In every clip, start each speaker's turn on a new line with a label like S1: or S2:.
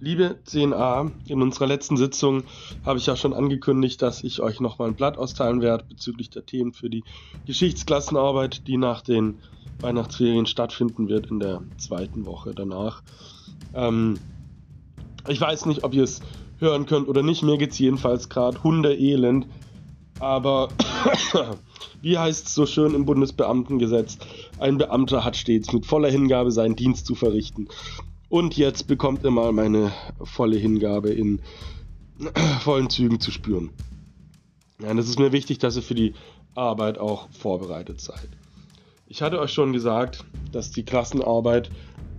S1: Liebe 10a, in unserer letzten Sitzung habe ich ja schon angekündigt, dass ich euch nochmal ein Blatt austeilen werde bezüglich der Themen für die Geschichtsklassenarbeit, die nach den Weihnachtsferien stattfinden wird in der zweiten Woche danach. Ähm, ich weiß nicht, ob ihr es hören könnt oder nicht, mir geht es jedenfalls gerade hundeelend, aber wie heißt es so schön im Bundesbeamtengesetz, ein Beamter hat stets mit voller Hingabe seinen Dienst zu verrichten. Und jetzt bekommt ihr mal meine volle Hingabe in vollen Zügen zu spüren. Ja, es ist mir wichtig, dass ihr für die Arbeit auch vorbereitet seid. Ich hatte euch schon gesagt, dass die Klassenarbeit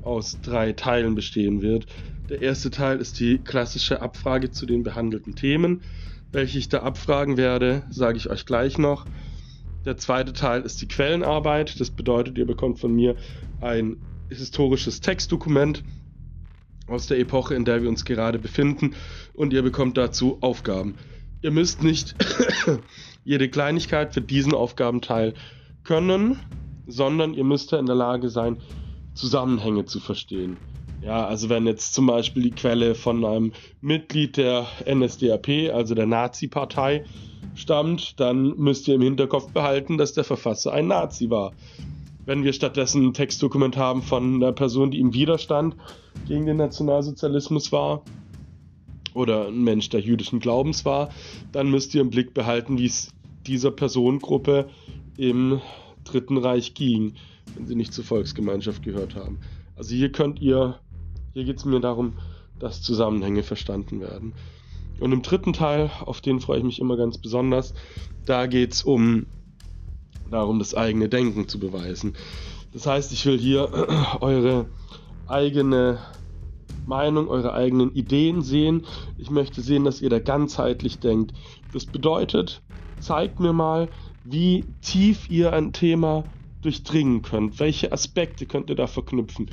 S1: aus drei Teilen bestehen wird. Der erste Teil ist die klassische Abfrage zu den behandelten Themen. Welche ich da abfragen werde, sage ich euch gleich noch. Der zweite Teil ist die Quellenarbeit. Das bedeutet, ihr bekommt von mir ein historisches Textdokument aus der Epoche, in der wir uns gerade befinden, und ihr bekommt dazu Aufgaben. Ihr müsst nicht jede Kleinigkeit für diesen Aufgabenteil können, sondern ihr müsst ja in der Lage sein, Zusammenhänge zu verstehen. Ja, also wenn jetzt zum Beispiel die Quelle von einem Mitglied der NSDAP, also der Nazi-Partei, stammt, dann müsst ihr im Hinterkopf behalten, dass der Verfasser ein Nazi war. Wenn wir stattdessen ein Textdokument haben von einer Person, die im Widerstand gegen den Nationalsozialismus war oder ein Mensch der jüdischen Glaubens war, dann müsst ihr im Blick behalten, wie es dieser Personengruppe im Dritten Reich ging, wenn sie nicht zur Volksgemeinschaft gehört haben. Also hier könnt ihr, hier geht es mir darum, dass Zusammenhänge verstanden werden. Und im dritten Teil, auf den freue ich mich immer ganz besonders, da geht es um darum, das eigene Denken zu beweisen. Das heißt, ich will hier eure eigene Meinung, eure eigenen Ideen sehen. Ich möchte sehen, dass ihr da ganzheitlich denkt. Das bedeutet, zeigt mir mal, wie tief ihr ein Thema durchdringen könnt. Welche Aspekte könnt ihr da verknüpfen?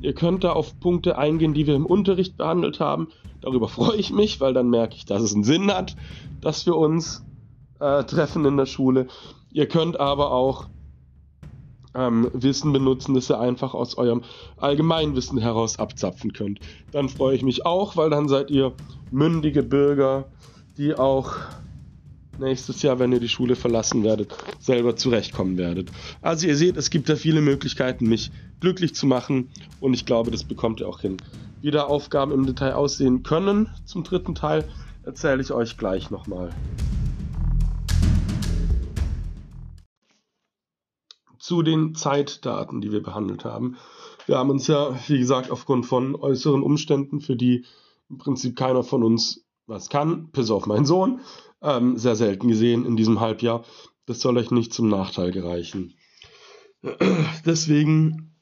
S1: Ihr könnt da auf Punkte eingehen, die wir im Unterricht behandelt haben. Darüber freue ich mich, weil dann merke ich, dass es einen Sinn hat, dass wir uns äh, treffen in der Schule. Ihr könnt aber auch ähm, Wissen benutzen, das ihr einfach aus eurem Allgemeinwissen heraus abzapfen könnt. Dann freue ich mich auch, weil dann seid ihr mündige Bürger, die auch nächstes Jahr, wenn ihr die Schule verlassen werdet, selber zurechtkommen werdet. Also ihr seht, es gibt da viele Möglichkeiten, mich glücklich zu machen und ich glaube, das bekommt ihr auch hin. Wie da Aufgaben im Detail aussehen können zum dritten Teil, erzähle ich euch gleich nochmal. Zu den Zeitdaten, die wir behandelt haben. Wir haben uns ja, wie gesagt, aufgrund von äußeren Umständen, für die im Prinzip keiner von uns was kann, bis auf meinen Sohn, ähm, sehr selten gesehen in diesem Halbjahr. Das soll euch nicht zum Nachteil gereichen. Deswegen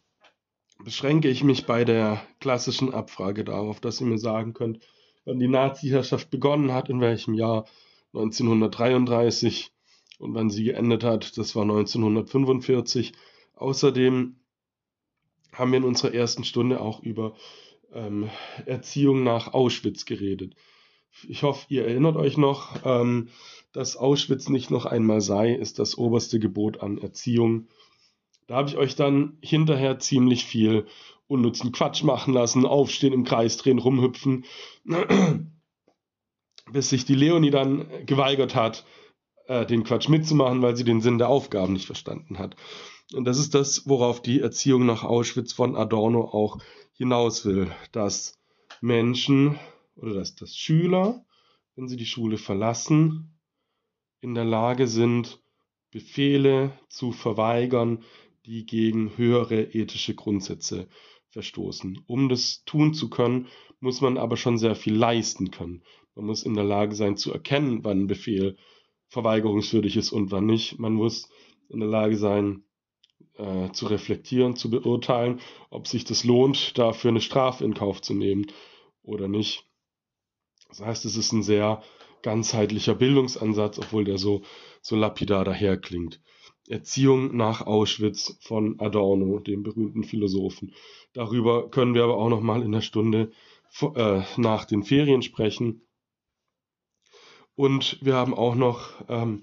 S1: beschränke ich mich bei der klassischen Abfrage darauf, dass ihr mir sagen könnt, wann die Nazi-Herrschaft begonnen hat, in welchem Jahr 1933, und wann sie geendet hat, das war 1945. Außerdem haben wir in unserer ersten Stunde auch über ähm, Erziehung nach Auschwitz geredet. Ich hoffe, ihr erinnert euch noch, ähm, dass Auschwitz nicht noch einmal sei, ist das oberste Gebot an Erziehung. Da habe ich euch dann hinterher ziemlich viel unnützen Quatsch machen lassen, aufstehen, im Kreis drehen, rumhüpfen, bis sich die Leonie dann geweigert hat, äh, den Quatsch mitzumachen, weil sie den Sinn der Aufgaben nicht verstanden hat. Und das ist das, worauf die Erziehung nach Auschwitz von Adorno auch hinaus will, dass Menschen oder dass, dass Schüler, wenn sie die Schule verlassen, in der Lage sind, Befehle zu verweigern, die gegen höhere ethische Grundsätze verstoßen. Um das tun zu können, muss man aber schon sehr viel leisten können. Man muss in der Lage sein zu erkennen, wann ein Befehl verweigerungswürdig ist und wann nicht. Man muss in der Lage sein, äh, zu reflektieren, zu beurteilen, ob sich das lohnt, dafür eine Strafe in Kauf zu nehmen oder nicht. Das heißt, es ist ein sehr ganzheitlicher Bildungsansatz, obwohl der so, so lapidar daherklingt. Erziehung nach Auschwitz von Adorno, dem berühmten Philosophen. Darüber können wir aber auch noch mal in der Stunde äh, nach den Ferien sprechen. Und wir haben auch noch ähm,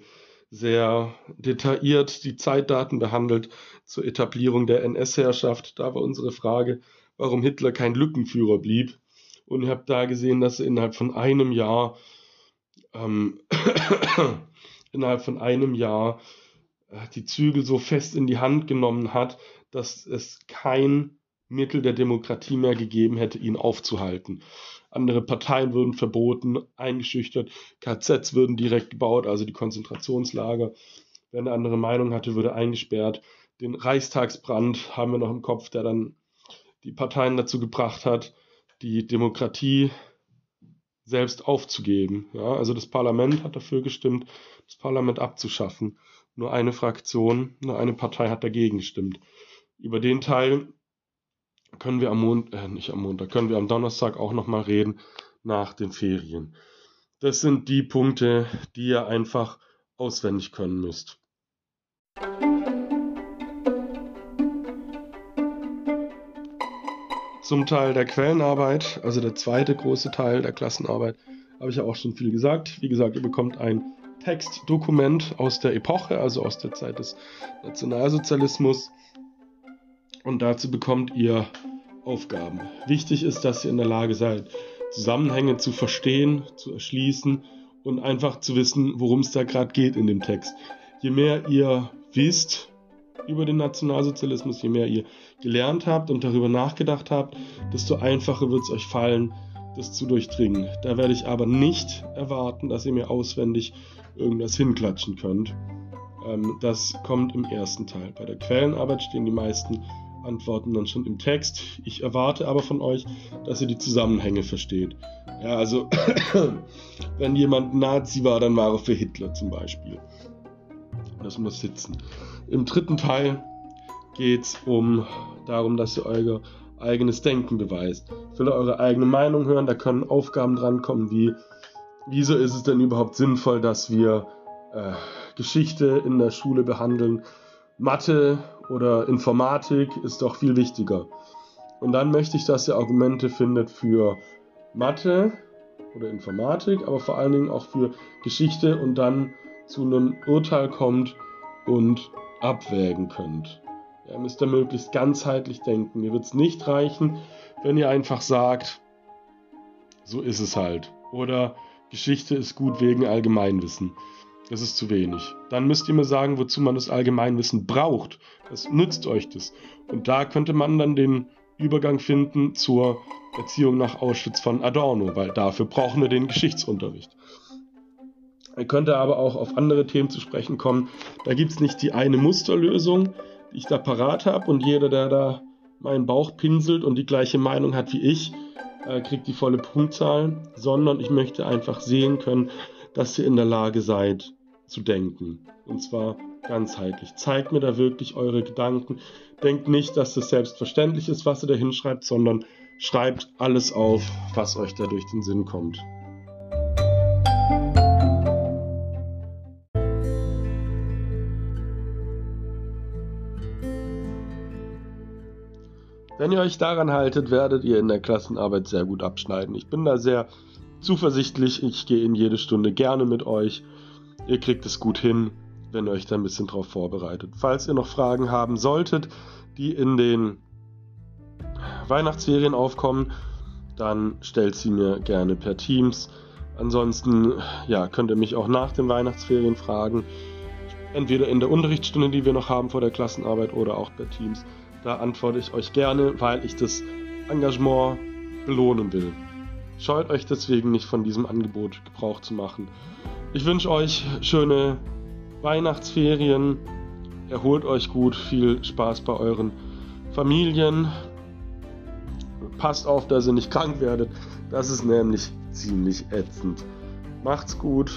S1: sehr detailliert die Zeitdaten behandelt zur Etablierung der NS-Herrschaft. Da war unsere Frage, warum Hitler kein Lückenführer blieb. Und ihr habt da gesehen, dass er innerhalb von einem Jahr, ähm, innerhalb von einem Jahr äh, die Zügel so fest in die Hand genommen hat, dass es kein Mittel der Demokratie mehr gegeben hätte, ihn aufzuhalten. Andere Parteien würden verboten, eingeschüchtert, KZs würden direkt gebaut, also die Konzentrationslager. Wer eine andere Meinung hatte, würde eingesperrt. Den Reichstagsbrand haben wir noch im Kopf, der dann die Parteien dazu gebracht hat, die Demokratie selbst aufzugeben. Ja, also das Parlament hat dafür gestimmt, das Parlament abzuschaffen. Nur eine Fraktion, nur eine Partei hat dagegen gestimmt. Über den Teil können wir am Montag, äh, nicht am Montag, können wir am Donnerstag auch nochmal reden nach den Ferien. Das sind die Punkte, die ihr einfach auswendig können müsst. Zum Teil der Quellenarbeit, also der zweite große Teil der Klassenarbeit, habe ich ja auch schon viel gesagt. Wie gesagt, ihr bekommt ein Textdokument aus der Epoche, also aus der Zeit des Nationalsozialismus. Und dazu bekommt ihr Aufgaben. Wichtig ist, dass ihr in der Lage seid, Zusammenhänge zu verstehen, zu erschließen und einfach zu wissen, worum es da gerade geht in dem Text. Je mehr ihr wisst über den Nationalsozialismus, je mehr ihr gelernt habt und darüber nachgedacht habt, desto einfacher wird es euch fallen, das zu durchdringen. Da werde ich aber nicht erwarten, dass ihr mir auswendig irgendwas hinklatschen könnt. Ähm, das kommt im ersten Teil. Bei der Quellenarbeit stehen die meisten Antworten dann schon im Text. Ich erwarte aber von euch, dass ihr die Zusammenhänge versteht. Ja, also, wenn jemand Nazi war, dann war er für Hitler zum Beispiel. Das muss sitzen. Im dritten Teil geht es um darum, dass ihr euer eigenes Denken beweist. Ich will eure eigene Meinung hören, da können Aufgaben drankommen wie, wieso ist es denn überhaupt sinnvoll, dass wir äh, Geschichte in der Schule behandeln? Mathe oder Informatik ist doch viel wichtiger. Und dann möchte ich, dass ihr Argumente findet für Mathe oder Informatik, aber vor allen Dingen auch für Geschichte und dann zu einem Urteil kommt und abwägen könnt. Ihr müsst da möglichst ganzheitlich denken. Mir wird es nicht reichen, wenn ihr einfach sagt, so ist es halt. Oder Geschichte ist gut wegen Allgemeinwissen. Das ist zu wenig. Dann müsst ihr mir sagen, wozu man das Allgemeinwissen braucht. Was nützt euch das? Und da könnte man dann den Übergang finden zur Erziehung nach Auschwitz von Adorno, weil dafür brauchen wir den Geschichtsunterricht. Er könnte aber auch auf andere Themen zu sprechen kommen. Da gibt es nicht die eine Musterlösung, die ich da parat habe und jeder, der da meinen Bauch pinselt und die gleiche Meinung hat wie ich, äh, kriegt die volle Punktzahl, sondern ich möchte einfach sehen können, dass ihr in der Lage seid zu denken. Und zwar ganzheitlich. Zeigt mir da wirklich eure Gedanken. Denkt nicht, dass das selbstverständlich ist, was ihr da hinschreibt, sondern schreibt alles auf, was euch da durch den Sinn kommt. Wenn ihr euch daran haltet, werdet ihr in der Klassenarbeit sehr gut abschneiden. Ich bin da sehr zuversichtlich. Ich gehe in jede Stunde gerne mit euch. Ihr kriegt es gut hin, wenn ihr euch da ein bisschen drauf vorbereitet. Falls ihr noch Fragen haben solltet, die in den Weihnachtsferien aufkommen, dann stellt sie mir gerne per Teams. Ansonsten ja, könnt ihr mich auch nach den Weihnachtsferien fragen. Entweder in der Unterrichtsstunde, die wir noch haben vor der Klassenarbeit, oder auch per Teams. Da antworte ich euch gerne, weil ich das Engagement belohnen will. Scheut euch deswegen nicht von diesem Angebot Gebrauch zu machen. Ich wünsche euch schöne Weihnachtsferien. Erholt euch gut, viel Spaß bei euren Familien. Passt auf, dass ihr nicht krank werdet. Das ist nämlich ziemlich ätzend. Macht's gut.